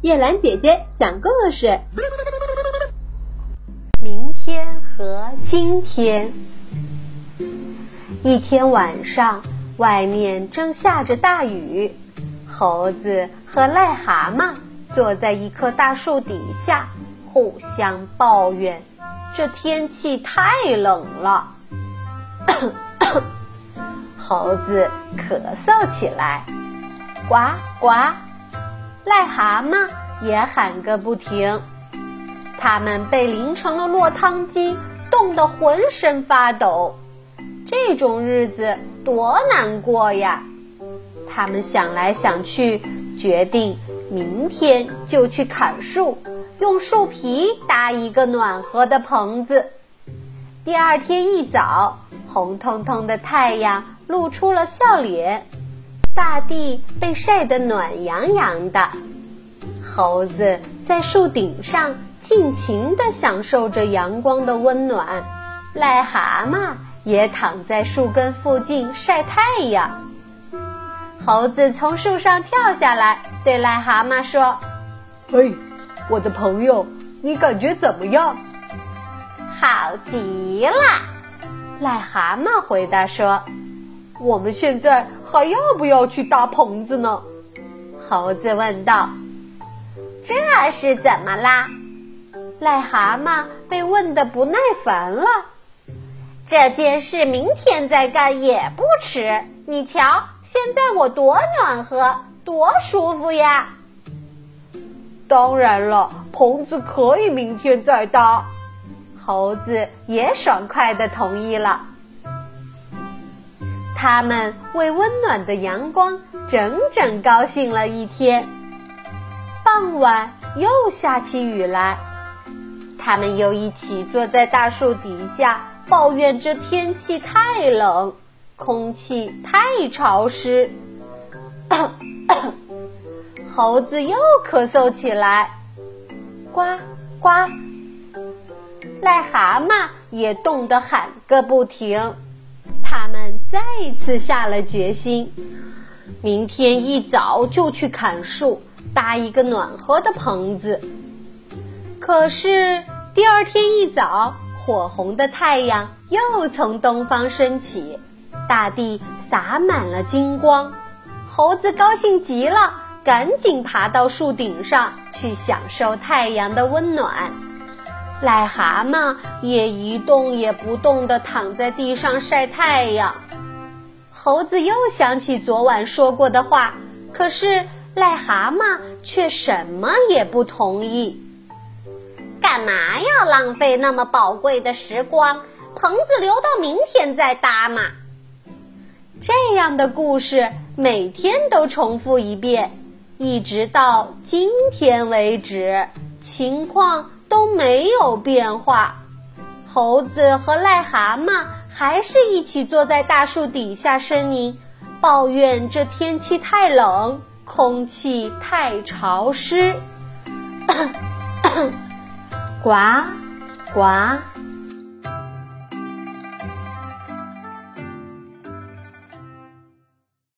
叶兰姐姐讲故事。明天和今天，一天晚上，外面正下着大雨，猴子和癞蛤蟆坐在一棵大树底下，互相抱怨：这天气太冷了。猴子咳嗽起来，呱呱。癞蛤蟆也喊个不停，他们被淋成了落汤鸡，冻得浑身发抖。这种日子多难过呀！他们想来想去，决定明天就去砍树，用树皮搭一个暖和的棚子。第二天一早，红彤彤的太阳露出了笑脸。大地被晒得暖洋洋的，猴子在树顶上尽情地享受着阳光的温暖，癞蛤蟆也躺在树根附近晒太阳。猴子从树上跳下来，对癞蛤蟆说：“嘿，我的朋友，你感觉怎么样？”“好极了。”癞蛤蟆回答说。我们现在还要不要去搭棚子呢？猴子问道。这是怎么啦？癞蛤蟆被问得不耐烦了。这件事明天再干也不迟。你瞧，现在我多暖和，多舒服呀！当然了，棚子可以明天再搭。猴子也爽快地同意了。他们为温暖的阳光整整高兴了一天。傍晚又下起雨来，他们又一起坐在大树底下，抱怨这天气太冷，空气太潮湿。猴子又咳嗽起来，呱呱。癞蛤蟆也冻得喊个不停。再次下了决心，明天一早就去砍树，搭一个暖和的棚子。可是第二天一早，火红的太阳又从东方升起，大地洒满了金光。猴子高兴极了，赶紧爬到树顶上去享受太阳的温暖。癞蛤蟆也一动也不动地躺在地上晒太阳。猴子又想起昨晚说过的话，可是癞蛤蟆却什么也不同意。干嘛要浪费那么宝贵的时光？棚子留到明天再搭嘛。这样的故事每天都重复一遍，一直到今天为止，情况。都没有变化，猴子和癞蛤蟆还是一起坐在大树底下呻吟，抱怨这天气太冷，空气太潮湿。呱，呱。